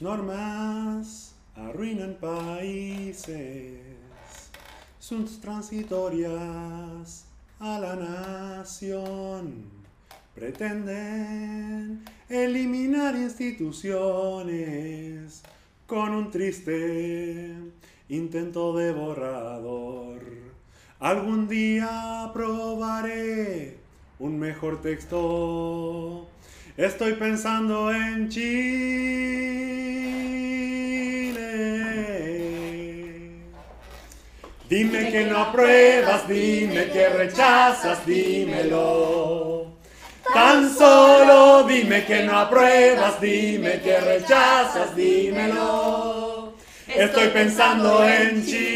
Normas arruinan países, sus transitorias a la nación. Pretenden eliminar instituciones con un triste intento de borrador. Algún día probaré un mejor texto. Estoy pensando en Chile. Dime que no apruebas, dime que rechazas, dímelo. Tan solo dime que no apruebas, dime que rechazas, dímelo. Estoy pensando en Chile.